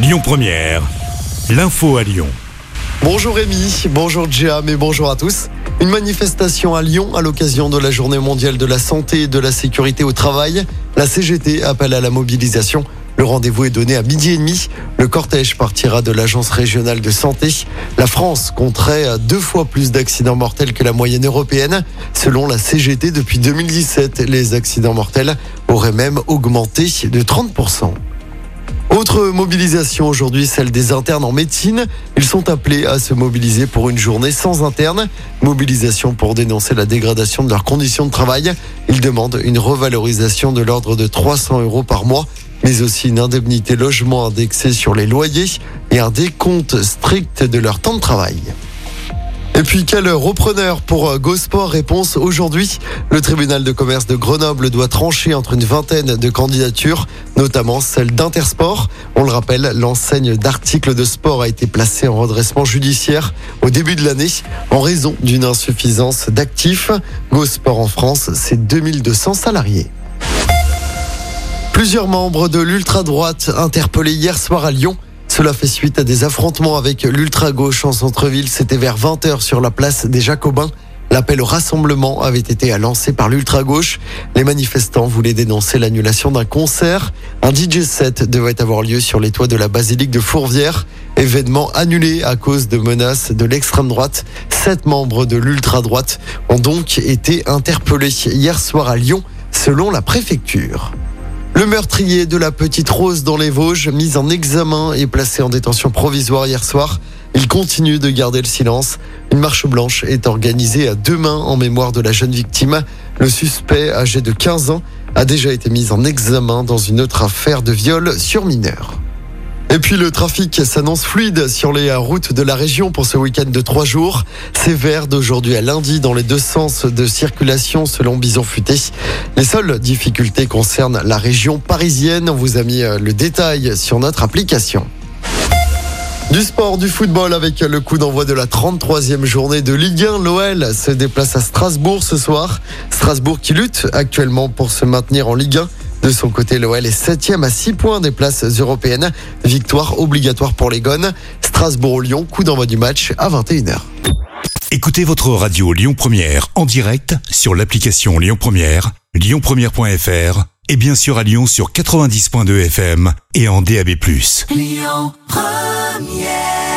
Lyon Première, l'info à Lyon. Bonjour Rémi, bonjour Jam et bonjour à tous. Une manifestation à Lyon à l'occasion de la journée mondiale de la santé et de la sécurité au travail. La CGT appelle à la mobilisation. Le rendez-vous est donné à midi et demi. Le cortège partira de l'Agence régionale de santé. La France compterait deux fois plus d'accidents mortels que la moyenne européenne. Selon la CGT, depuis 2017, les accidents mortels auraient même augmenté de 30%. Autre mobilisation aujourd'hui, celle des internes en médecine. Ils sont appelés à se mobiliser pour une journée sans interne. Mobilisation pour dénoncer la dégradation de leurs conditions de travail. Ils demandent une revalorisation de l'ordre de 300 euros par mois, mais aussi une indemnité logement indexée sur les loyers et un décompte strict de leur temps de travail. Et puis quel repreneur pour euh, GoSport Réponse aujourd'hui? Le tribunal de commerce de Grenoble doit trancher entre une vingtaine de candidatures, notamment celle d'Intersport. On le rappelle, l'enseigne d'articles de sport a été placée en redressement judiciaire au début de l'année en raison d'une insuffisance d'actifs. GoSport en France, c'est 2200 salariés. Plusieurs membres de l'ultra-droite interpellés hier soir à Lyon. Cela fait suite à des affrontements avec l'ultra-gauche en centre-ville. C'était vers 20h sur la place des Jacobins. L'appel au rassemblement avait été lancé par l'ultra-gauche. Les manifestants voulaient dénoncer l'annulation d'un concert. Un DJ set devait avoir lieu sur les toits de la basilique de Fourvière. Événement annulé à cause de menaces de l'extrême droite. Sept membres de l'ultra-droite ont donc été interpellés hier soir à Lyon, selon la préfecture. Le meurtrier de la petite Rose dans les Vosges, mis en examen et placé en détention provisoire hier soir. Il continue de garder le silence. Une marche blanche est organisée à demain en mémoire de la jeune victime. Le suspect, âgé de 15 ans, a déjà été mis en examen dans une autre affaire de viol sur mineur. Et puis le trafic s'annonce fluide sur les routes de la région pour ce week-end de trois jours. Sévère d'aujourd'hui à lundi dans les deux sens de circulation selon Bison Futé. Les seules difficultés concernent la région parisienne. On vous a mis le détail sur notre application. Du sport, du football avec le coup d'envoi de la 33e journée de Ligue 1. L'OL se déplace à Strasbourg ce soir. Strasbourg qui lutte actuellement pour se maintenir en Ligue 1. De son côté, l'OL est septième à 6 points des places européennes. Victoire obligatoire pour les Gones. Strasbourg-Lyon, coup d'envoi du match à 21h. Écoutez votre radio Lyon Première en direct sur l'application Lyon Première, lyonpremière.fr et bien sûr à Lyon sur 90.2 FM et en DAB+. Lyon Première